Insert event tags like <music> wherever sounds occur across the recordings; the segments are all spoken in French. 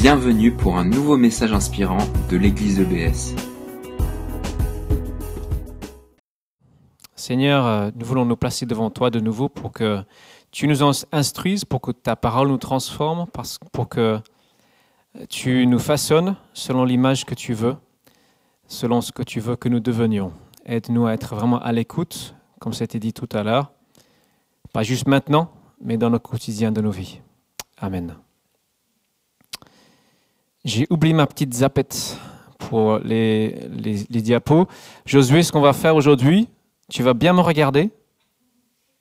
Bienvenue pour un nouveau message inspirant de l'église EBS. Seigneur, euh, nous voulons nous placer devant toi de nouveau pour que tu nous instruises, pour que ta parole nous transforme, pour que tu nous façonnes selon l'image que tu veux, selon ce que tu veux que nous devenions. Aide-nous à être vraiment à l'écoute, comme c'était dit tout à l'heure, pas juste maintenant, mais dans le quotidien de nos vies. Amen. J'ai oublié ma petite zapette pour les, les, diapos. Josué, ce qu'on va faire aujourd'hui, tu vas bien me regarder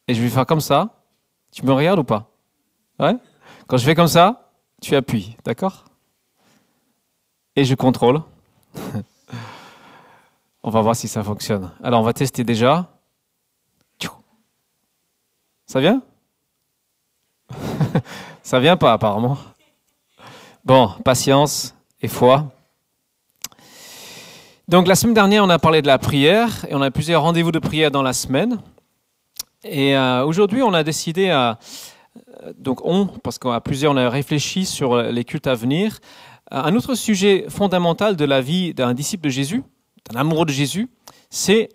et je vais faire comme ça. Tu me regardes ou pas? Ouais? Quand je fais comme ça, tu appuies, d'accord? Et je contrôle. <laughs> on va voir si ça fonctionne. Alors, on va tester déjà. Ça vient? <laughs> Ça vient pas apparemment. Bon, patience et foi. Donc la semaine dernière, on a parlé de la prière et on a plusieurs rendez-vous de prière dans la semaine. Et euh, aujourd'hui, on a décidé à donc on, parce qu'à plusieurs, on a réfléchi sur les cultes à venir. Un autre sujet fondamental de la vie d'un disciple de Jésus, d'un amoureux de Jésus, c'est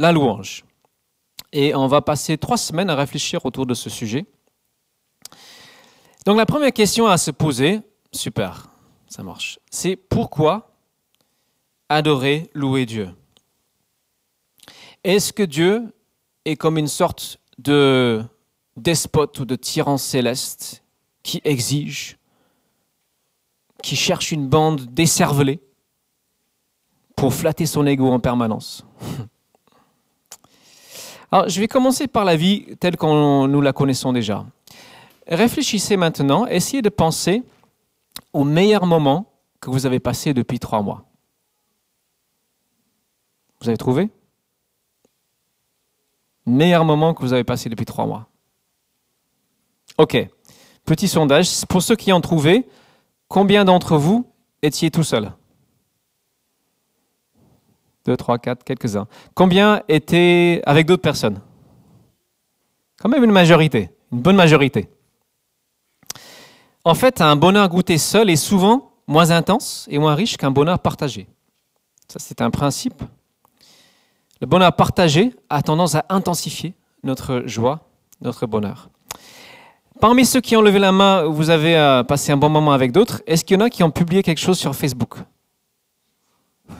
la louange. Et on va passer trois semaines à réfléchir autour de ce sujet. Donc la première question à se poser, Super, ça marche. C'est pourquoi adorer, louer Dieu Est-ce que Dieu est comme une sorte de despote ou de tyran céleste qui exige, qui cherche une bande décervelée pour flatter son ego en permanence? <laughs> Alors, je vais commencer par la vie telle qu'on nous la connaissons déjà. Réfléchissez maintenant, essayez de penser au meilleur moment que vous avez passé depuis trois mois Vous avez trouvé? Meilleur moment que vous avez passé depuis trois mois. Ok. Petit sondage. Pour ceux qui ont trouvé, combien d'entre vous étiez tout seul? Deux, trois, quatre, quelques-uns. Combien étaient avec d'autres personnes? Quand même une majorité, une bonne majorité. En fait, un bonheur goûté seul est souvent moins intense et moins riche qu'un bonheur partagé. Ça, c'est un principe. Le bonheur partagé a tendance à intensifier notre joie, notre bonheur. Parmi ceux qui ont levé la main, vous avez euh, passé un bon moment avec d'autres. Est-ce qu'il y en a qui ont publié quelque chose sur Facebook? <laughs>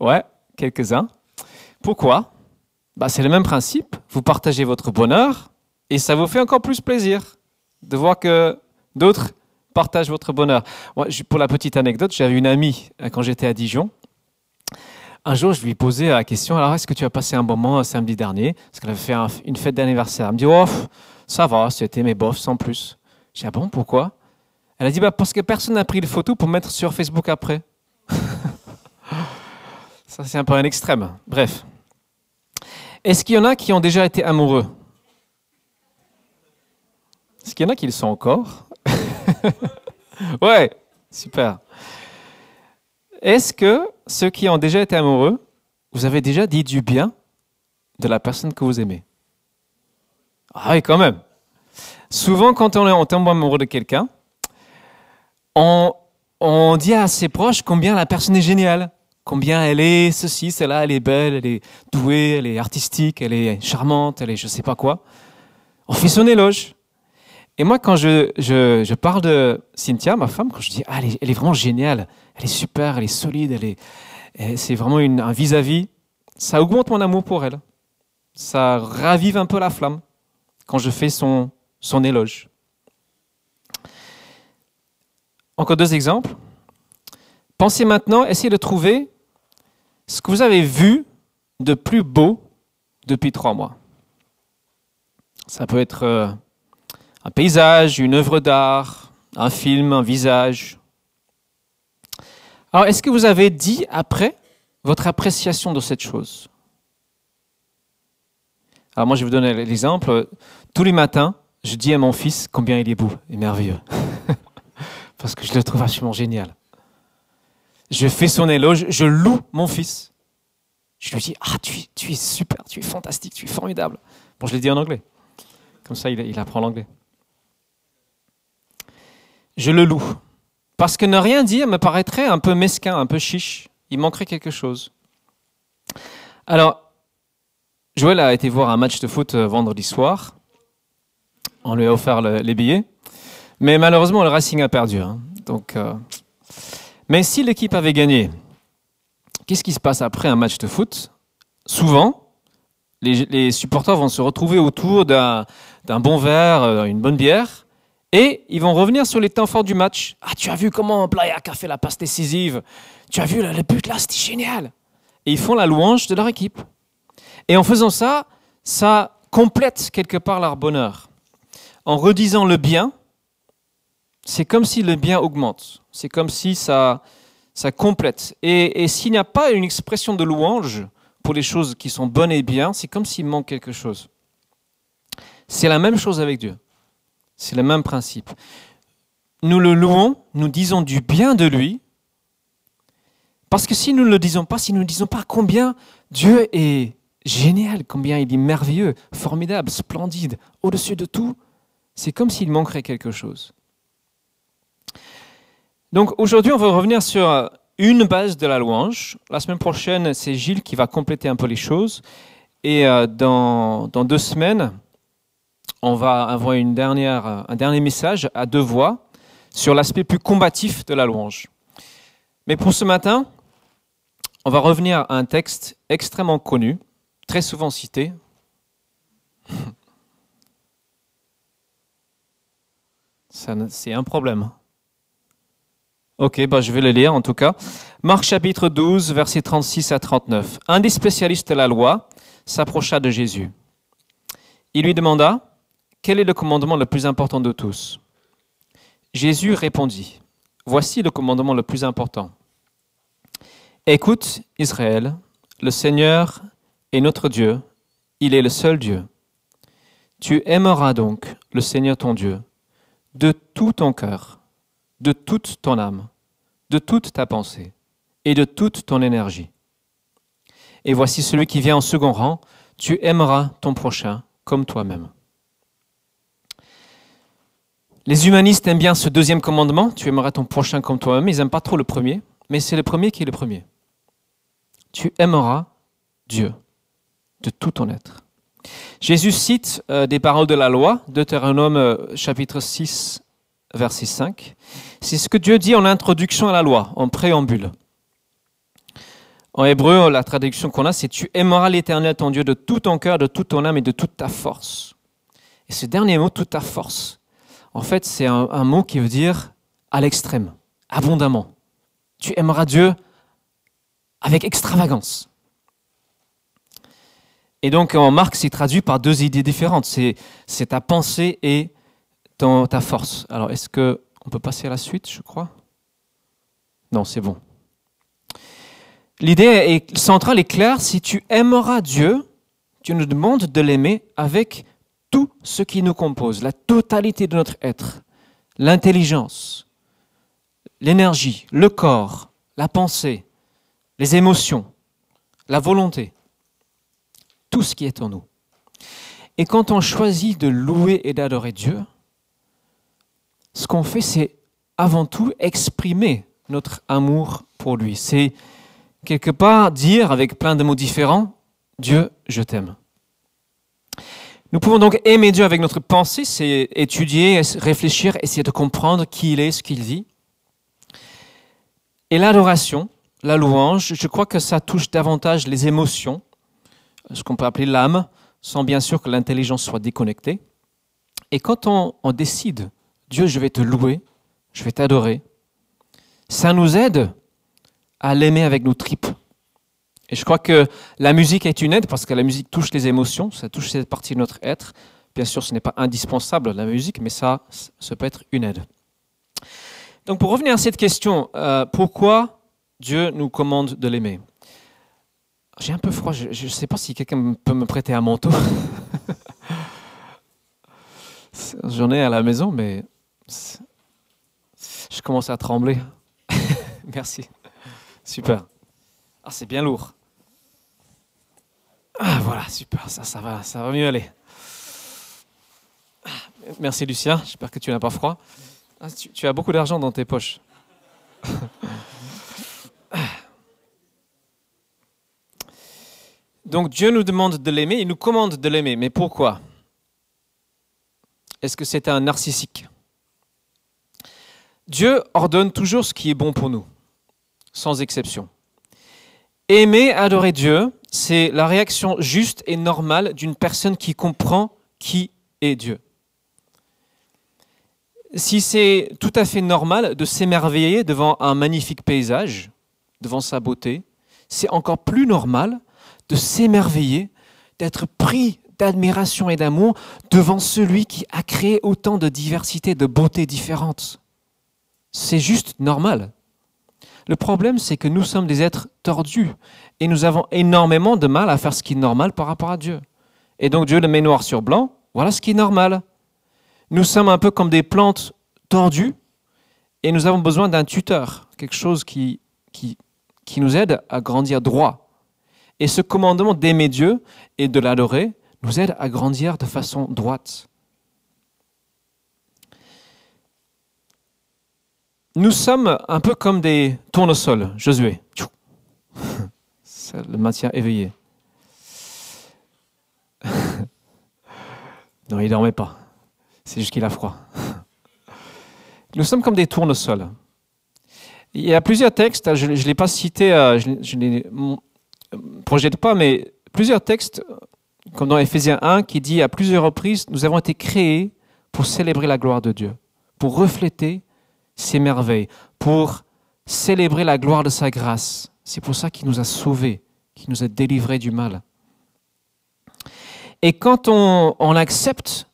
Ouais, quelques-uns. Pourquoi? Bah, C'est le même principe. Vous partagez votre bonheur et ça vous fait encore plus plaisir de voir que d'autres partagent votre bonheur. pour la petite anecdote, j'avais une amie euh, quand j'étais à Dijon. Un jour, je lui posais la question Alors, est-ce que tu as passé un bon moment samedi dernier? Parce qu'elle avait fait une fête d'anniversaire. Elle me dit Oh, ça va, c'était mes bofs sans plus. J'ai dit Ah bon, pourquoi? Elle a dit bah, Parce que personne n'a pris de photos pour mettre sur Facebook après. <laughs> ça, c'est un peu un extrême. Bref. Est-ce qu'il y en a qui ont déjà été amoureux? Est-ce qu'il y en a qui le sont encore <laughs> Ouais, super. Est-ce que ceux qui ont déjà été amoureux, vous avez déjà dit du bien de la personne que vous aimez? Ah oui, quand même. Souvent, quand on, est, tombe amoureux de quelqu'un, on, on dit à ses proches combien la personne est géniale, combien elle est ceci, cela, elle est belle, elle est douée, elle est artistique, elle est charmante, elle est je sais pas quoi. On fait son éloge. Et moi, quand je, je, parle de Cynthia, ma femme, quand je dis ah, elle, est, vraiment géniale, elle est super, elle est solide, elle est, c'est vraiment une, un vis-à-vis, ça augmente mon amour pour elle. Ça ravive un peu la flamme quand je fais son, son éloge. Encore deux exemples. Pensez maintenant, essayez de trouver ce que vous avez vu de plus beau depuis trois mois. Ça peut être euh, un paysage, une œuvre d'art, un film, un visage. Alors, est-ce que vous avez dit après votre appréciation de cette chose? Alors, moi, je vais vous donner l'exemple. Tous les matins, je dis à mon fils combien il est beau et merveilleux. <laughs> Parce que je le trouve absolument génial. Je fais son éloge, je loue mon fils. Je lui dis Ah, tu, es super, tu es fantastique, tu es formidable. Bon, je l'ai dit en anglais. Comme ça, il apprend l'anglais. Je le loue. Parce que ne rien dire me paraîtrait un peu mesquin, un peu chiche. Il manquerait quelque chose. Alors, Joël a été voir un match de foot euh, vendredi soir. On lui a offert les billets. Mais malheureusement, le Racing a perdu. Hein. Donc, euh, Mais si l'équipe avait gagné, qu'est-ce qui se passe après un match de foot? Souvent, les, les, supporters vont se retrouver autour d'un bon verre, euh, une bonne bière, et ils vont revenir sur les temps forts du match. Ah, tu as vu comment Playak a fait la passe décisive Tu as vu le but là, c'était génial Et ils font la louange de leur équipe. Et en faisant ça, ça complète quelque part leur bonheur. En redisant le bien, c'est comme si le bien augmente. C'est comme si ça, ça complète. Et, s'il n'y a pas une expression de louange pour les choses qui sont bonnes et bien, c'est comme s'il manque quelque chose. C'est la même chose avec Dieu. C'est le même principe. Nous le louons, nous disons du bien de lui, parce que si nous ne le disons pas, si nous ne disons pas combien Dieu est génial, combien il est merveilleux, formidable, splendide, au-dessus de tout, c'est comme s'il manquerait quelque chose. Donc aujourd'hui, on va revenir sur une base de la louange. La semaine prochaine, c'est Gilles qui va compléter un peu les choses. Et euh, dans, dans deux semaines, on va avoir une dernière, un dernier message à deux voix sur l'aspect plus combatif de la louange. Mais pour ce matin, on va revenir à un texte extrêmement connu, très souvent cité. <laughs> C'est un problème. Ok, bah je vais le lire en tout cas. Marc chapitre 12, versets 36 à 39. Un des spécialistes de la loi s'approcha de Jésus. Il lui demanda, Quel est le commandement le plus important de tous? Jésus répondit, Voici le commandement le plus important. Écoute, Israël, le Seigneur est notre Dieu, il est le seul Dieu. Tu aimeras donc le Seigneur ton Dieu de tout ton cœur, de toute ton âme, de toute ta pensée et de toute ton énergie. Et voici celui qui vient en second rang, tu aimeras ton prochain comme toi-même. Les humanistes aiment bien ce deuxième commandement, tu aimeras ton prochain comme toi-même, ils n'aiment pas trop le premier, mais c'est le premier qui est le premier. Tu aimeras Dieu de tout ton être. Jésus cite euh, des paroles de la loi, Deutéronome euh, chapitre 6, verset 5. C'est ce que Dieu dit en introduction à la loi, en préambule. En hébreu, la traduction qu'on a, c'est Tu aimeras l'Éternel ton Dieu de tout ton cœur, de toute ton âme et de toute ta force. Et ce dernier mot, toute ta force, en fait, c'est un mot qui veut dire à l'extrême, abondamment. Tu aimeras Dieu avec extravagance. Et donc en Marc, c'est traduit par deux idées différentes. C'est, ta pensée et ta force. Alors est-ce que on peut passer à la suite, je crois? Non, c'est bon. L'idée est centrale et claire. Si tu aimeras Dieu, tu nous demandes de l'aimer avec tout ce qui nous compose, la totalité de notre être, l'intelligence, l'énergie, le corps, la pensée, les émotions, la volonté tout ce qui est en nous. Et quand on choisit de louer et d'adorer Dieu, ce qu'on fait, c'est avant tout exprimer notre amour pour lui. C'est quelque part dire avec plein de mots différents, Dieu, je t'aime. Nous pouvons donc aimer Dieu avec notre pensée, c'est étudier, réfléchir, essayer de comprendre qui il est, ce qu'il dit. Et l'adoration, la louange, je crois que ça touche davantage les émotions ce qu'on peut appeler l'âme, sans bien sûr que l'intelligence soit déconnectée. Et quand on, décide, Dieu, je vais te louer, je vais t'adorer, ça nous aide à l'aimer avec nos tripes. Et je crois que la musique est une aide parce que la musique touche les émotions, ça touche cette partie de notre être. Bien sûr, ce n'est pas indispensable la musique, mais ça, ça peut être une aide. Donc pour revenir à cette question, euh, pourquoi Dieu nous commande de l'aimer? J'ai un peu froid. Je ne sais pas si quelqu'un peut me prêter un manteau. <laughs> J'en ai à la maison, mais je commence à trembler. <laughs> Merci. Super. Ah, c'est bien lourd. Ah, voilà, super. Ça, va, ça va mieux aller. Ah, merci Lucien. J'espère que tu n'as pas froid. Ah, tu, tu as beaucoup d'argent dans tes poches. <laughs> Donc Dieu nous demande de l'aimer, il nous commande de l'aimer. Mais pourquoi? Est-ce que c'est un narcissique? Dieu ordonne toujours ce qui est bon pour nous, sans exception. Aimer, adorer Dieu, c'est la réaction juste et normale d'une personne qui comprend qui est Dieu. Si c'est tout à fait normal de s'émerveiller devant un magnifique paysage, devant sa beauté, c'est encore plus normal de s'émerveiller, d'être pris d'admiration et d'amour devant celui qui a créé autant de diversité, de beauté différentes. C'est juste normal. Le problème, c'est que nous sommes des êtres tordus et nous avons énormément de mal à faire ce qui est normal par rapport à Dieu. Et donc Dieu le met noir sur blanc, voilà ce qui est normal. Nous sommes un peu comme des plantes tordues et nous avons besoin d'un tuteur, quelque chose qui, qui, nous aide à grandir droit. Et ce commandement d'aimer Dieu et de l'adorer nous aide à grandir de façon droite. Nous sommes un peu comme des tournesols, Josué. Ça le maintient éveillé. <laughs> non, il dormait pas. C'est juste qu'il a froid. <laughs> Nous sommes comme des tournesols. Il y a plusieurs textes, je ne l'ai pas cité, euh, je ne les projette pas, mais plusieurs textes, comme dans Ephésiens 1, qui dit à plusieurs reprises, nous avons été créés pour célébrer la gloire de Dieu, pour refléter ses merveilles, pour célébrer la gloire de sa grâce. C'est pour ça qu'il nous a sauvés, qu'il nous a délivrés du mal. Et quand on, accepte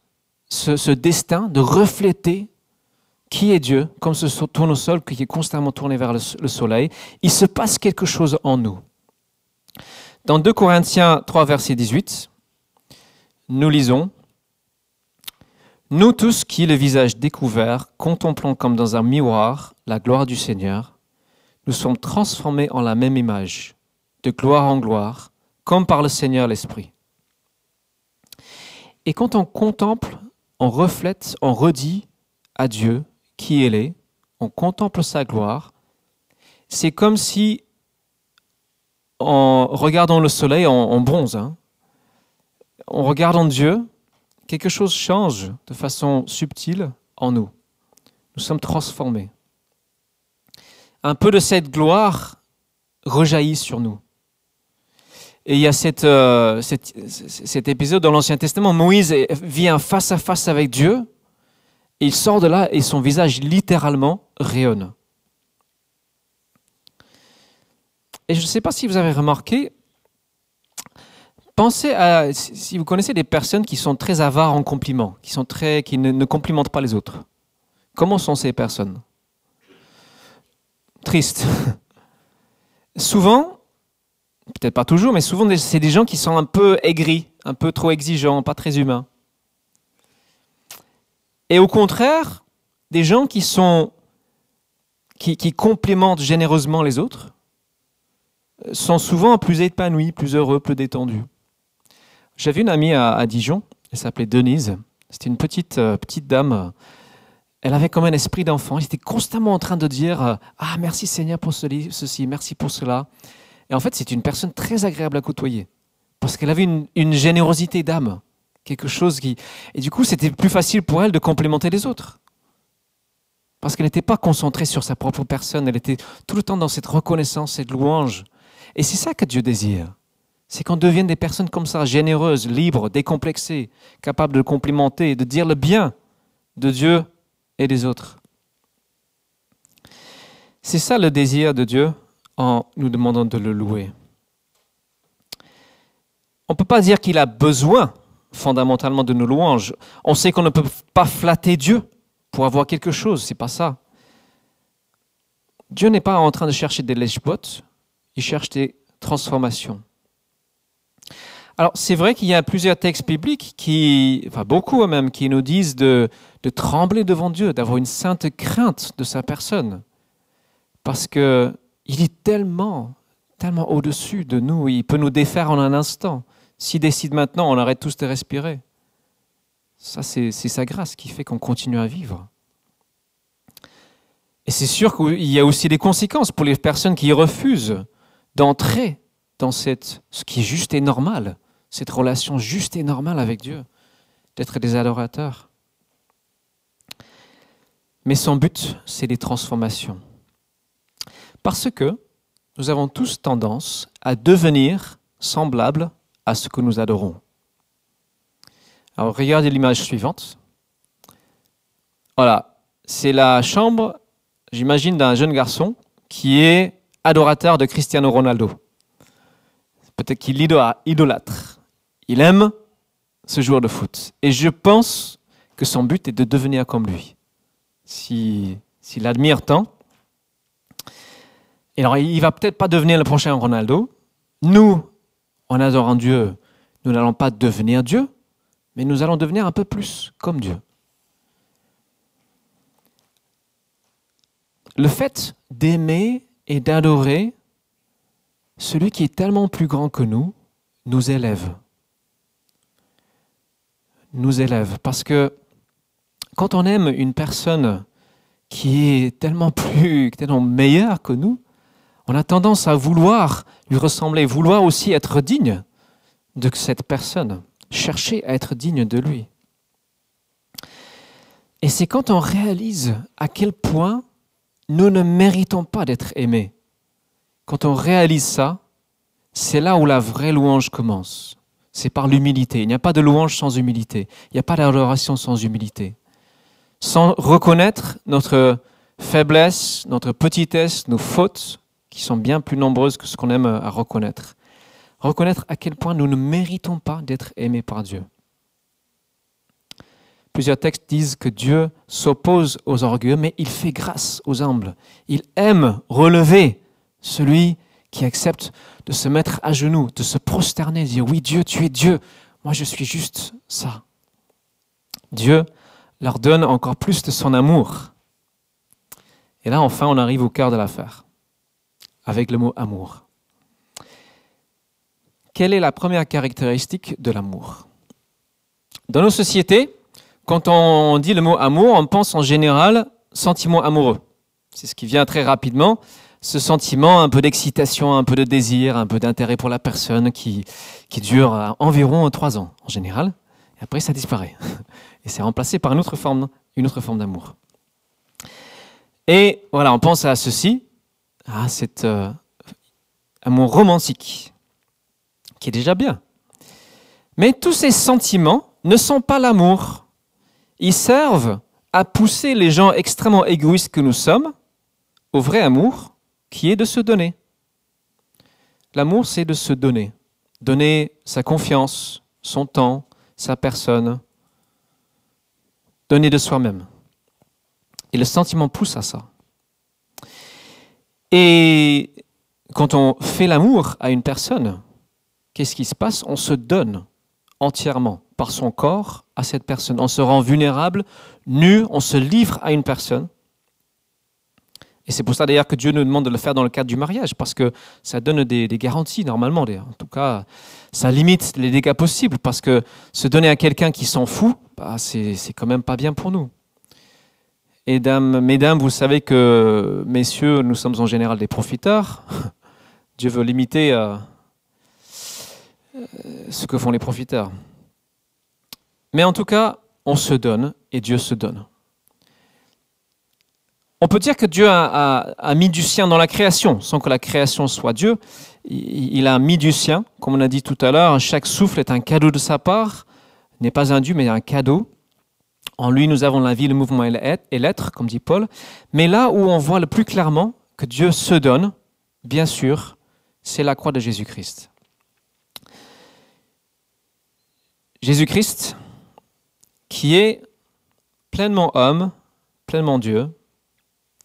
ce, destin de refléter qui est Dieu, comme ce tournesol qui est constamment tourné vers le, le soleil, il se passe quelque chose en nous. Dans 2 Corinthiens 3, verset 18, nous lisons nous tous qui, le visage découvert, contemplons comme dans un miroir la gloire du Seigneur, nous sommes transformés en la même image, de gloire en gloire, comme par le Seigneur l'Esprit. Et quand on contemple, on reflète, on redit à Dieu qui il est, on contemple sa gloire, c'est comme si, en regardant le soleil, on, bronze. Hein. En regardant Dieu, quelque chose change de façon subtile en nous. Nous sommes transformés. Un peu de cette gloire rejaillit sur nous. Et il y a euh, cet épisode dans l'Ancien Testament, Moïse vient face à face avec Dieu, il sort de là et son visage littéralement rayonne. Et je ne sais pas si vous avez remarqué, Pensez à si vous connaissez des personnes qui sont très avares en compliments, qui qui ne, complimentent pas les autres. Comment sont ces personnes? Tristes. souvent, peut-être pas toujours, mais souvent c'est des gens qui sont un peu aigris, un peu trop exigeants, pas très humains. Et au contraire, des gens qui sont qui, complimentent généreusement les autres sont souvent plus épanouis, plus heureux, plus détendus. J'avais une amie à, Dijon, elle s'appelait Denise. C'était une petite, euh, petite dame. Elle avait comme un esprit d'enfant. Elle était constamment en train de dire euh, Ah, merci Seigneur pour ceci, merci pour cela. Et en fait, c'est une personne très agréable à côtoyer. Parce qu'elle avait une, une générosité d'âme. Quelque chose qui. Et du coup, c'était plus facile pour elle de complémenter les autres. Parce qu'elle n'était pas concentrée sur sa propre personne. Elle était tout le temps dans cette reconnaissance, cette louange. Et c'est ça que Dieu désire c'est qu'on devienne des personnes comme ça, généreuses, libres, décomplexées, capables de complimenter, de dire le bien de Dieu et des autres. C'est ça le désir de Dieu en nous demandant de le louer. On ne peut pas dire qu'il a besoin fondamentalement de nos louanges. On sait qu'on ne peut pas flatter Dieu pour avoir quelque chose, c'est pas ça. Dieu n'est pas en train de chercher des lèche-bottes, il cherche des transformations. Alors, c'est vrai qu'il y a plusieurs textes bibliques qui, enfin beaucoup même, qui nous disent de, trembler devant Dieu, d'avoir une sainte crainte de sa personne. Parce que il est tellement, tellement au-dessus de nous, il peut nous défaire en un instant. S'il décide maintenant, on arrête tous de respirer. Ça, c'est sa grâce qui fait qu'on continue à vivre. Et c'est sûr qu'il y a aussi des conséquences pour les personnes qui refusent d'entrer dans cette, ce qui est juste et normal, cette relation juste et normale avec Dieu, d'être des adorateurs. Mais son but, c'est des transformations. Parce que nous avons tous tendance à devenir semblables à ce que nous adorons. Alors regardez l'image suivante. Voilà, c'est la chambre, j'imagine, d'un jeune garçon qui est adorateur de Cristiano Ronaldo. Peut-être qu'il idolâtre. Il aime ce joueur de foot. Et je pense que son but est de devenir comme lui. S'il admire tant. Et alors, il va peut-être pas devenir le prochain Ronaldo. Nous, en adorant Dieu, nous n'allons pas devenir Dieu, mais nous allons devenir un peu plus comme Dieu. Le fait d'aimer et d'adorer celui qui est tellement plus grand que nous nous élève. Nous élève. Parce que quand on aime une personne qui est tellement plus, tellement meilleure que nous, on a tendance à vouloir lui ressembler, vouloir aussi être digne de cette personne, chercher à être digne de lui. Et c'est quand on réalise à quel point nous ne méritons pas d'être aimés. Quand on réalise ça, c'est là où la vraie louange commence. C'est par l'humilité. Il n'y a pas de louange sans humilité. Il n'y a pas d'adoration sans humilité. Sans reconnaître notre faiblesse, notre petitesse, nos fautes, qui sont bien plus nombreuses que ce qu'on aime à reconnaître. Reconnaître à quel point nous ne méritons pas d'être aimés par Dieu. Plusieurs textes disent que Dieu s'oppose aux orgueilleux, mais il fait grâce aux humbles. Il aime relever celui qui accepte de se mettre à genoux, de se prosterner, de dire oui Dieu, tu es Dieu, moi je suis juste ça. Dieu leur donne encore plus de son amour. Et là enfin on arrive au cœur de l'affaire, avec le mot amour. Quelle est la première caractéristique de l'amour? Dans nos sociétés, quand on dit le mot amour, on pense en général sentiment amoureux. C'est ce qui vient très rapidement. Ce sentiment, un peu d'excitation, un peu de désir, un peu d'intérêt pour la personne qui, dure environ trois ans en général. Et après, ça disparaît. <laughs> Et c'est remplacé par une autre forme, une autre forme d'amour. Et voilà, on pense à ceci, à cet euh, amour romantique, qui est déjà bien. Mais tous ces sentiments ne sont pas l'amour ils servent à pousser les gens extrêmement égoïstes que nous sommes au vrai amour qui est de se donner. L'amour, c'est de se donner. Donner sa confiance, son temps, sa personne. Donner de soi-même. Et le sentiment pousse à ça. Et quand on fait l'amour à une personne, qu'est-ce qui se passe? On se donne entièrement par son corps à cette personne. On se rend vulnérable, nu, on se livre à une personne. Et c'est pour ça d'ailleurs que Dieu nous demande de le faire dans le cadre du mariage, parce que ça donne des, garanties normalement. En tout cas, ça limite les dégâts possibles, parce que se donner à quelqu'un qui s'en fout, bah, c'est quand même pas bien pour nous. Et dames, mesdames, vous savez que, messieurs, nous sommes en général des profiteurs. <laughs> Dieu veut limiter euh, euh, ce que font les profiteurs. Mais en tout cas, on se donne et Dieu se donne. On peut dire que Dieu a, mis du sien dans la création, sans que la création soit Dieu. Il, a mis du sien, comme on a dit tout à l'heure. Chaque souffle est un cadeau de sa part, n'est pas un Dieu, mais un cadeau. En lui, nous avons la vie, le mouvement et l'être, comme dit Paul. Mais là où on voit le plus clairement que Dieu se donne, bien sûr, c'est la croix de Jésus-Christ. Jésus-Christ, qui est pleinement homme, pleinement Dieu,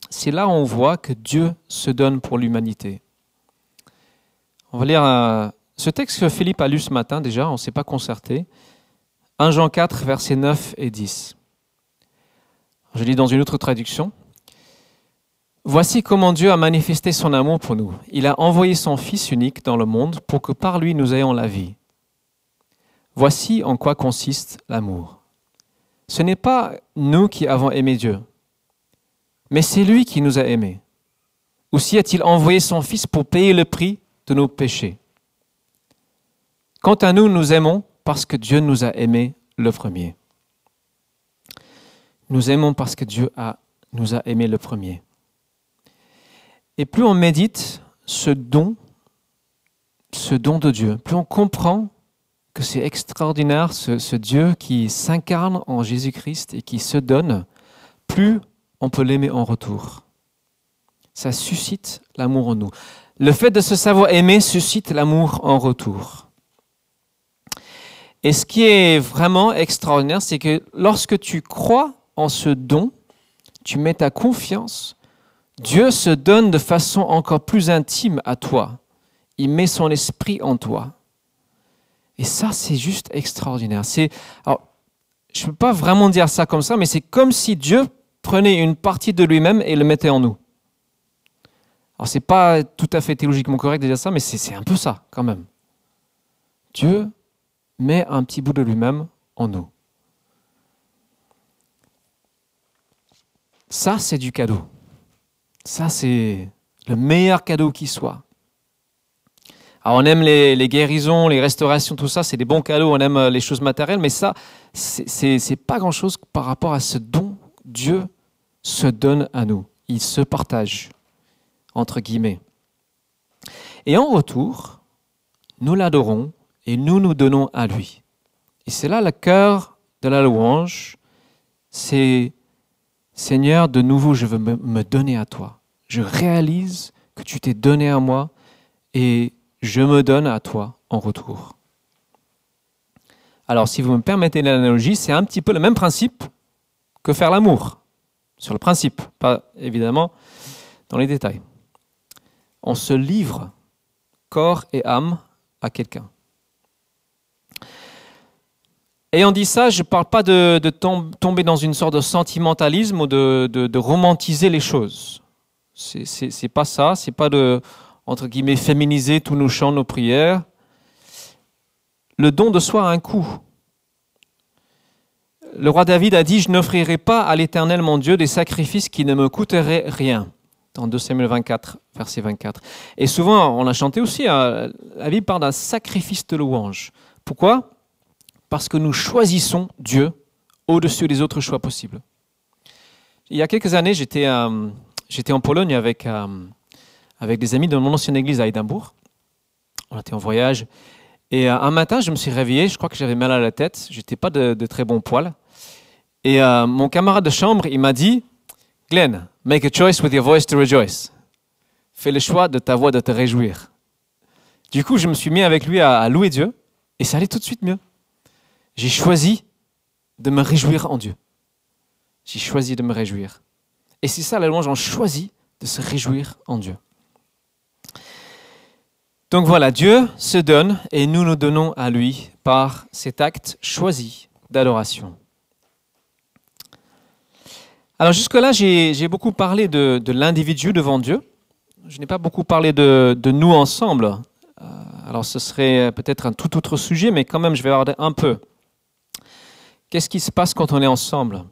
c'est là où on voit que Dieu se donne pour l'humanité. On va lire euh, ce texte que Philippe a lu ce matin déjà, on ne s'est pas concerté. 1 Jean 4, versets 9 et 10. Je lis dans une autre traduction. Voici comment Dieu a manifesté son amour pour nous. Il a envoyé son Fils unique dans le monde pour que par lui nous ayons la vie. Voici en quoi consiste l'amour. Ce n'est pas nous qui avons aimé Dieu. Mais c'est lui qui nous a aimés. Aussi a-t-il envoyé son Fils pour payer le prix de nos péchés. Quant à nous, nous aimons parce que Dieu nous a aimés le premier. Nous aimons parce que Dieu nous a aimés le premier. Et plus on médite ce don, ce don de Dieu, plus on comprend que c'est extraordinaire ce, Dieu qui s'incarne en Jésus-Christ et qui se donne, plus on peut l'aimer en retour. Ça suscite l'amour en nous. Le fait de se savoir aimer suscite l'amour en retour. Et ce qui est vraiment extraordinaire, c'est que lorsque tu crois en ce don, tu mets ta confiance, Dieu se donne de façon encore plus intime à toi. Il met son esprit en toi. Et ça, c'est juste extraordinaire. C'est, alors, je ne peux pas vraiment dire ça comme ça, mais c'est comme si Dieu prenait une partie de lui-même et le mettait en nous. Alors, ce n'est pas tout à fait théologiquement correct de dire ça, mais c'est un peu ça, quand même. Dieu met un petit bout de lui-même en nous. Ça, c'est du cadeau. Ça, c'est le meilleur cadeau qui soit. Alors on aime les, guérisons, les restaurations, tout ça, c'est des bons cadeaux, on aime euh, les choses matérielles, mais ça, c'est pas grand-chose par rapport à ce don Dieu se donne à nous. Il se partage, entre guillemets. Et en retour, nous l'adorons et nous nous donnons à lui. Et c'est là le cœur de la louange, c'est Seigneur, de nouveau, je veux me donner à toi. Je réalise que tu t'es donné à moi et je me donne à toi en retour. Alors, si vous me permettez l'analogie, c'est un petit peu le même principe que faire l'amour, sur le principe, pas évidemment dans les détails. On se livre corps et âme à quelqu'un. Ayant dit ça, je ne parle pas de, tomber dans une sorte de sentimentalisme ou de, romantiser les choses. C'est pas ça, c'est pas de entre guillemets, féminiser tous nos chants, nos prières. Le don de soi a un coût. Le roi David a dit, je n'offrirai pas à l'Éternel mon Dieu des sacrifices qui ne me coûteraient rien. Dans 2 Samuel 24, verset 24. Et souvent, on a chanté aussi, hein, la Bible parle d'un sacrifice de louange. Pourquoi? Parce que nous choisissons Dieu au-dessus des autres choix possibles. Il y a quelques années, j'étais euh, en Pologne avec euh, avec des amis de mon ancienne église à Édimbourg. On était en voyage. Et euh, un matin, je me suis réveillé, je crois que j'avais mal à la tête, j'étais pas de, très bon poil. Et euh, mon camarade de chambre, il m'a dit, Glenn, make a choice with your voice to rejoice. Fais le choix de ta voix de te réjouir. Du coup, je me suis mis avec lui à, louer Dieu, et ça allait tout de suite mieux. J'ai choisi de me réjouir en Dieu. J'ai choisi de me réjouir. Et c'est ça la louange, on choisit de se réjouir en Dieu. Donc voilà, Dieu se donne et nous nous donnons à lui par cet acte choisi d'adoration. Alors jusque-là, j'ai beaucoup parlé de, l'individu devant Dieu. Je n'ai pas beaucoup parlé de, nous ensemble. Euh, alors ce serait peut-être un tout autre sujet, mais quand même, je vais aborder un peu. Qu'est-ce qui se passe quand on est ensemble?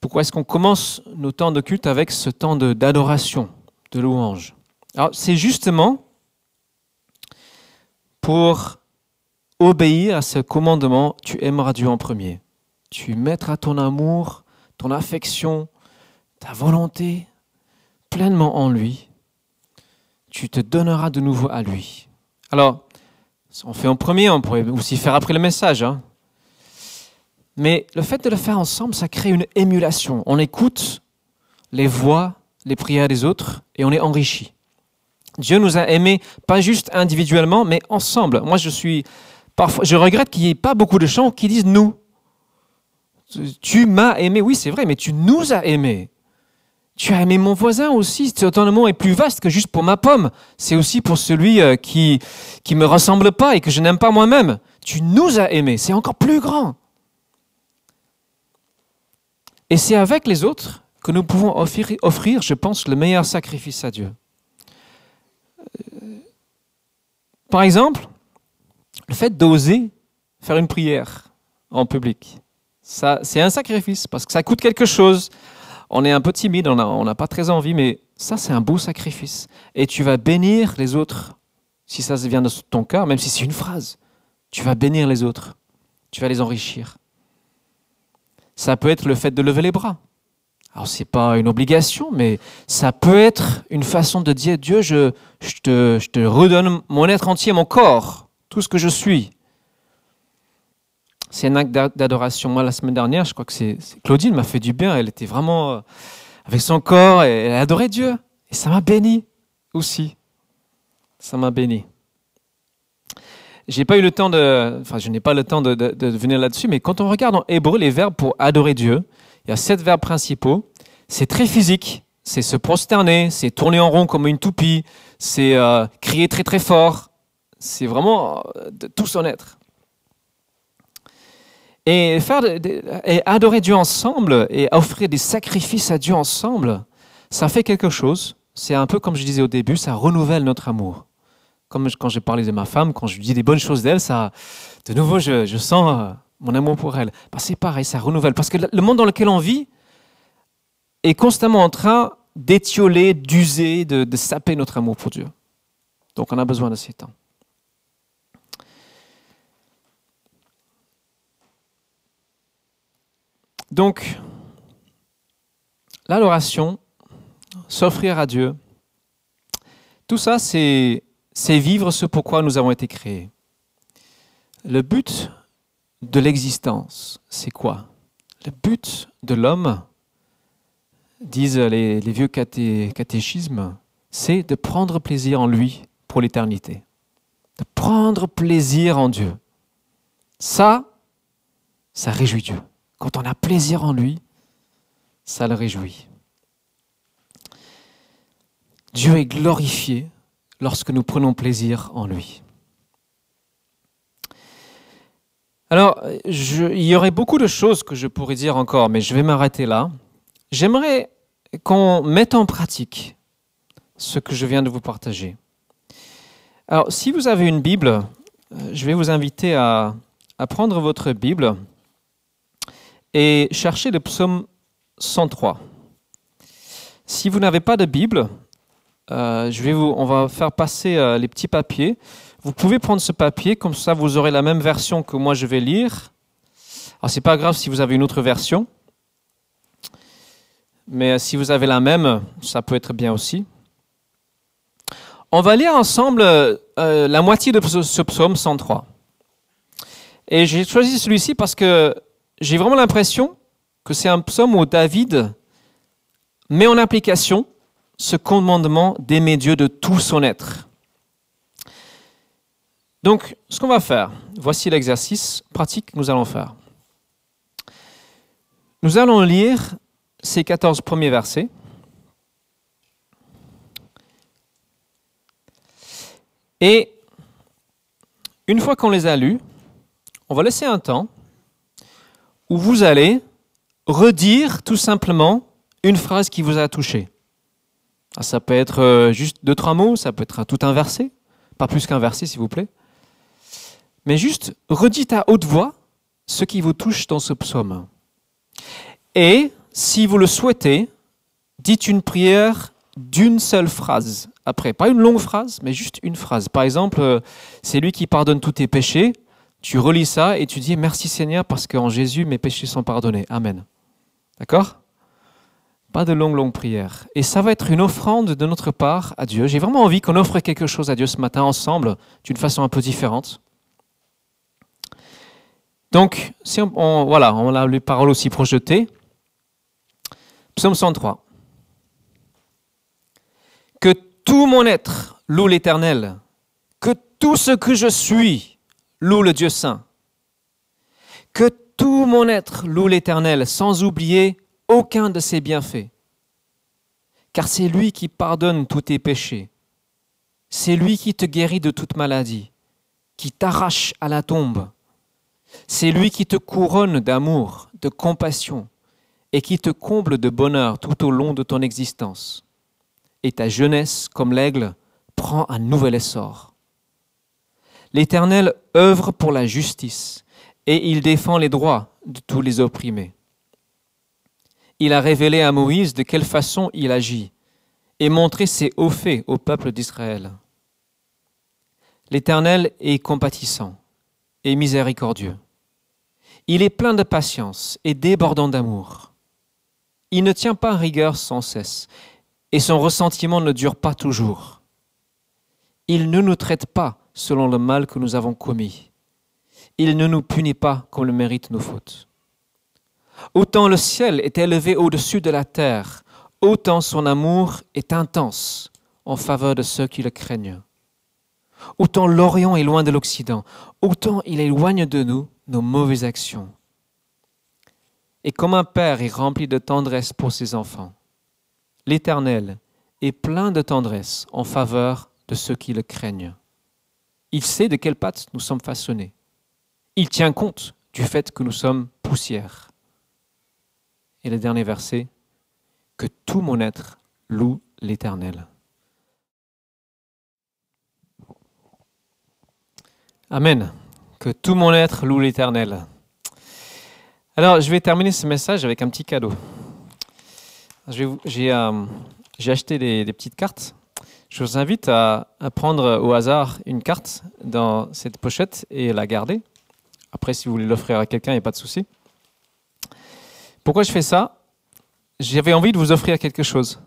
Pourquoi est-ce qu'on commence nos temps de culte avec ce temps d'adoration, de louange? Alors c'est justement pour obéir à ce commandement, tu aimeras Dieu en premier. Tu mettras ton amour, ton affection, ta volonté pleinement en lui. Tu te donneras de nouveau à lui. Alors, on fait en premier, on pourrait aussi faire après le message. Hein. Mais le fait de le faire ensemble, ça crée une émulation. On écoute les voix, les prières des autres et on est enrichi. Dieu nous a aimés pas juste individuellement, mais ensemble. Moi, je suis parfois, je regrette qu'il n'y ait pas beaucoup de gens qui disent nous. Tu m'as aimé, oui, c'est vrai, mais tu nous as aimés. Tu as aimé mon voisin aussi. Ton amour est plus vaste que juste pour ma pomme. C'est aussi pour celui euh, qui qui me ressemble pas et que je n'aime pas moi-même. Tu nous as aimés. C'est encore plus grand. Et c'est avec les autres que nous pouvons offrir, offrir, je pense, le meilleur sacrifice à Dieu. Par exemple, le fait d'oser faire une prière en public, ça, c'est un sacrifice parce que ça coûte quelque chose. on est un peu timide, on n'a pas très envie, mais ça, c'est un beau sacrifice. Et tu vas bénir les autres, si ça vient de ton cœur, même si c'est une phrase. Tu vas bénir les autres, tu vas les enrichir. Ça peut être le fait de lever les bras. Alors, ce n'est pas une obligation, mais ça peut être une façon de dire Dieu, je, te, je te redonne mon être entier, mon corps, tout ce que je suis. C'est un acte d'adoration. Moi, la semaine dernière, je crois que c'est Claudine m'a fait du bien. Elle était vraiment euh, avec son corps et elle adorait Dieu. Et ça m'a béni aussi. Ça m'a béni. J'ai pas eu le temps de, enfin, je n'ai pas le temps de, venir là-dessus, mais quand on regarde en hébreu les verbes pour adorer Dieu, il y a sept verbes principaux. C'est très physique. C'est se prosterner, c'est tourner en rond comme une toupie, c'est euh, crier très très fort. C'est vraiment euh, de tout son être. Et, faire et adorer Dieu ensemble et offrir des sacrifices à Dieu ensemble, ça fait quelque chose. C'est un peu comme je disais au début, ça renouvelle notre amour. Comme quand j'ai parlé de ma femme, quand je dis des bonnes choses d'elle, ça, de nouveau, je, je sens euh, mon amour pour elle. Bah, c'est pareil, ça renouvelle. Parce que le monde dans lequel on vit est constamment en train d'étioler, d'user, de, de saper notre amour pour Dieu. Donc on a besoin de ces temps. Donc, l'adoration, s'offrir à Dieu, tout ça, c'est vivre ce pourquoi nous avons été créés. Le but de l'existence, c'est quoi? Le but de l'homme, disent les, vieux catéchismes, c'est de prendre plaisir en lui pour l'éternité. De prendre plaisir en Dieu. Ça, ça réjouit Dieu. Quand on a plaisir en lui, ça le réjouit. Dieu est glorifié lorsque nous prenons plaisir en lui. Alors, il y aurait beaucoup de choses que je pourrais dire encore, mais je vais m'arrêter là. J'aimerais qu'on mette en pratique ce que je viens de vous partager. Alors, si vous avez une Bible, euh, je vais vous inviter à, prendre votre Bible et chercher le psaume 103. Si vous n'avez pas de Bible, euh, je vais vous, on va faire passer euh, les petits papiers. Vous pouvez prendre ce papier, comme ça vous aurez la même version que moi je vais lire. Alors c'est pas grave si vous avez une autre version, mais si vous avez la même, ça peut être bien aussi. On va lire ensemble euh, la moitié de ce psaume 103. Et j'ai choisi celui-ci parce que j'ai vraiment l'impression que c'est un psaume où David met en application ce commandement d'aimer Dieu de tout son être. Donc, ce qu'on va faire, voici l'exercice pratique que nous allons faire. Nous allons lire ces 14 premiers versets. Et une fois qu'on les a lus, on va laisser un temps où vous allez redire tout simplement une phrase qui vous a touché. Ah, ça peut être euh, juste deux, trois mots, ça peut être tout un verset, pas plus qu'un verset s'il vous plaît mais juste redites à haute voix ce qui vous touche dans ce psaume. Et, si vous le souhaitez, dites une prière d'une seule phrase après. Pas une longue phrase, mais juste une phrase. Par exemple, euh, c'est lui qui pardonne tous tes péchés. Tu relis ça et tu dis merci Seigneur parce qu'en Jésus mes péchés sont pardonnés. Amen. D'accord? Pas de longue, longue prière. Et ça va être une offrande de notre part à Dieu. J'ai vraiment envie qu'on offre quelque chose à Dieu ce matin ensemble, d'une façon un peu différente. Donc, si on, voilà, on a les paroles aussi projetées. Psaume 103. Que tout mon être loue l'Éternel, que tout ce que je suis loue le Dieu saint. Que tout mon être loue l'Éternel, sans oublier aucun de ses bienfaits. Car c'est lui qui pardonne tous tes péchés. C'est lui qui te guérit de toute maladie, qui t'arrache à la tombe c'est lui qui te couronne d'amour, de compassion, et qui te comble de bonheur tout au long de ton existence. Et ta jeunesse, comme l'aigle, prend un nouvel essor. L'Éternel œuvre pour la justice, et il défend les droits de tous les opprimés. il a révélé à Moïse de quelle façon il agit et montré ses hauts faits au peuple d'Israël. L'Éternel est compatissant et miséricordieux. Il est plein de patience et débordant d'amour. Il ne tient pas rigueur sans cesse, et son ressentiment ne dure pas toujours. Il ne nous traite pas selon le mal que nous avons commis. Il ne nous punit pas comme le méritent nos fautes. Autant le ciel est élevé au-dessus de la terre, autant son amour est intense en faveur de ceux qui le craignent. Autant l'Orient est loin de l'Occident, autant il éloigne de nous nos mauvaises actions. Et comme un père est rempli de tendresse pour ses enfants, l'Éternel est plein de tendresse en faveur de ceux qui le craignent. Il sait de quelle patte nous sommes façonnés. Il tient compte du fait que nous sommes poussière. Et le dernier verset, que tout mon être loue l'Éternel. Amen. Que tout mon être loue l'Éternel. Alors, je vais terminer ce message avec un petit cadeau. J'ai euh, acheté des, petites cartes. Je vous invite à, prendre au hasard une carte dans cette pochette et la garder. Après, si vous voulez l'offrir à quelqu'un, il n'y a pas de souci. Pourquoi je fais ça? J'avais envie de vous offrir quelque chose.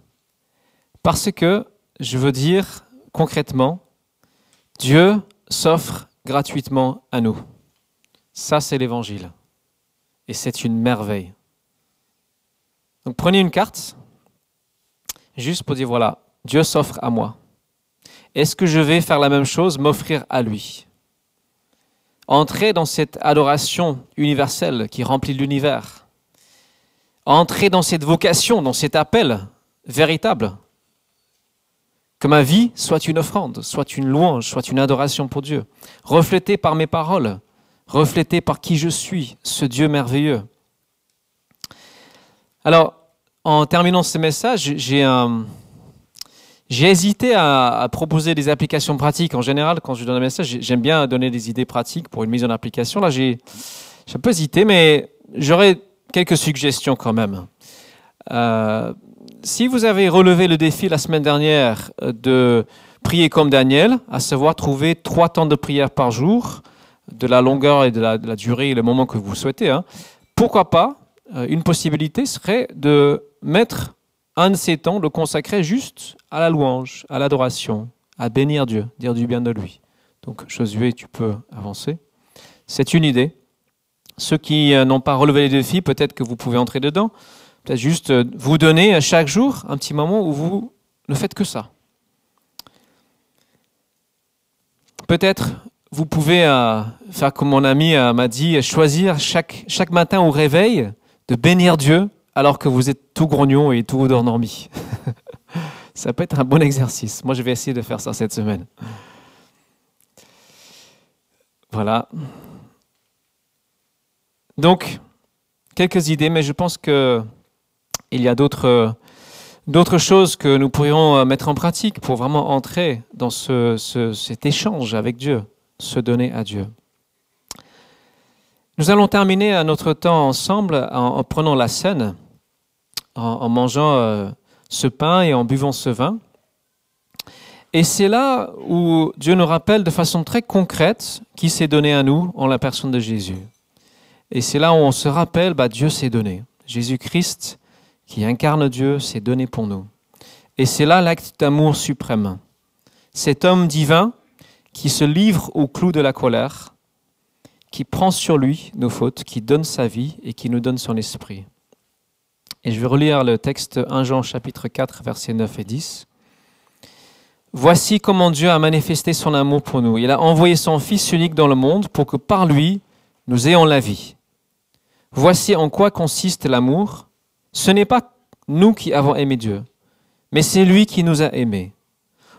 Parce que je veux dire concrètement, Dieu s'offre gratuitement à nous. Ça, c'est l'évangile. Et c'est une merveille. Donc prenez une carte, juste pour dire, voilà, Dieu s'offre à moi. Est-ce que je vais faire la même chose, m'offrir à lui? Entrer dans cette adoration universelle qui remplit l'univers entrer dans cette vocation, dans cet appel véritable. Que ma vie soit une offrande, soit une louange, soit une adoration pour Dieu, reflétée par mes paroles, reflétée par qui je suis, ce Dieu merveilleux. Alors, en terminant ce message, j'ai hésité à, proposer des applications pratiques. En général, quand je donne un message, j'aime bien donner des idées pratiques pour une mise en application. Là, j'ai un peu hésité, mais j'aurais quelques suggestions quand même. Euh, si vous avez relevé le défi la semaine dernière de prier comme Daniel, à savoir trouver trois temps de prière par jour, de la longueur et de la, durée et le moment que vous souhaitez, hein, pourquoi pas euh, Une possibilité serait de mettre un de ces temps, de consacrer juste à la louange, à l'adoration, à bénir Dieu, dire du bien de lui. Donc Josué, tu peux avancer. C'est une idée. Ceux qui euh, n'ont pas relevé les défis, peut-être que vous pouvez entrer dedans. Peut-être juste euh, vous donner à chaque jour un petit moment où vous ne faites que ça. Peut-être vous pouvez euh, faire comme mon ami m'a dit, choisir chaque matin au réveil de bénir Dieu alors que vous êtes tout grognon et tout endormi. <laughs> ça peut être un bon exercice. Moi, je vais essayer de faire ça cette semaine. Voilà. Donc, quelques idées, mais je pense qu'il y a d'autres, choses que nous pourrions mettre en pratique pour vraiment entrer dans ce, cet échange avec Dieu, se donner à Dieu. Nous allons terminer notre temps ensemble en, prenant la scène, en, mangeant euh, ce pain et en buvant ce vin. Et c'est là où Dieu nous rappelle de façon très concrète qui s'est donné à nous en la personne de Jésus. Et c'est là où on se rappelle, bah, Dieu s'est donné. Jésus-Christ, qui incarne Dieu, s'est donné pour nous. Et c'est là l'acte d'amour suprême. Cet homme divin qui se livre au clou de la colère, qui prend sur lui nos fautes, qui donne sa vie et qui nous donne son esprit. Et je vais relire le texte 1 Jean chapitre 4 versets 9 et 10. Voici comment Dieu a manifesté son amour pour nous. Il a envoyé son Fils unique dans le monde pour que par lui nous ayons la vie. Voici en quoi consiste l'amour. Ce n'est pas nous qui avons aimé Dieu, mais c'est lui qui nous a aimés.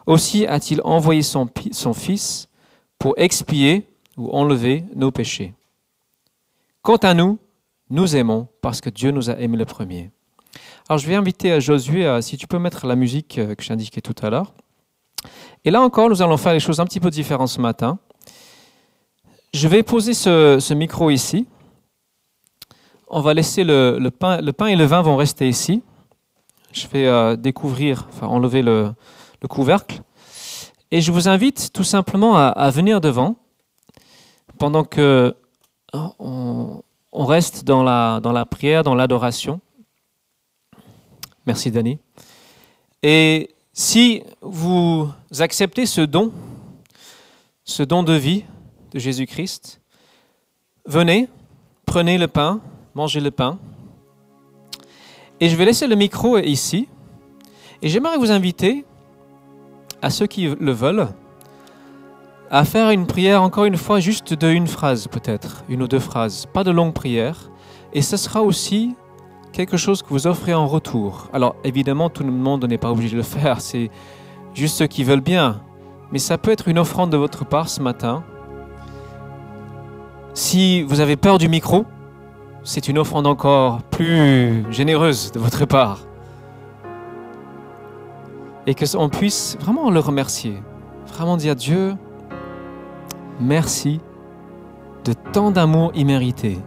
Aussi a-t-il envoyé son, son Fils pour expier ou enlever nos péchés. Quant à nous, nous aimons parce que Dieu nous a aimés le premier. Alors je vais inviter euh, Josué, euh, si tu peux mettre la musique euh, que j'indiquais tout à l'heure. Et là encore, nous allons faire les choses un petit peu différentes ce matin. Je vais poser ce, micro ici on va laisser le, pain, et le vin vont rester ici. Je vais découvrir, enfin enlever le, le couvercle. Et je vous invite tout simplement à, venir devant pendant que on, reste dans la prière, dans l'adoration. Merci Dani. Et si vous acceptez ce don, ce don de vie de Jésus-Christ, venez, prenez le pain, mangez le pain. Et je vais laisser le micro ici. Et j'aimerais vous inviter, à ceux qui le veulent, à faire une prière, encore une fois, juste de une phrase peut-être, une ou deux phrases, pas de longue prière. Et ce sera aussi quelque chose que vous offrez en retour. Alors évidemment, tout le monde n'est pas obligé de le faire, c'est juste ceux qui veulent bien. Mais ça peut être une offrande de votre part ce matin. Si vous avez peur du micro, c'est une offrande encore plus généreuse de votre part. Et que on puisse vraiment le remercier. Vraiment dire Dieu, merci de tant d'amour immérité.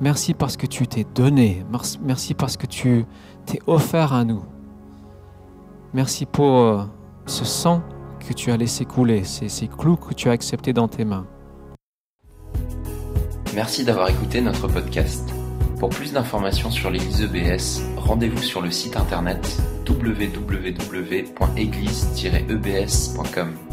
Merci parce que tu t'es donné. Merci parce que tu t'es offert à nous. Merci pour euh, ce sang que tu as laissé couler, ces, ces clous que tu as acceptés dans tes mains. Merci d'avoir écouté notre podcast. Pour plus d'informations sur l'église EBS, rendez-vous sur le site internet www.église-ebs.com.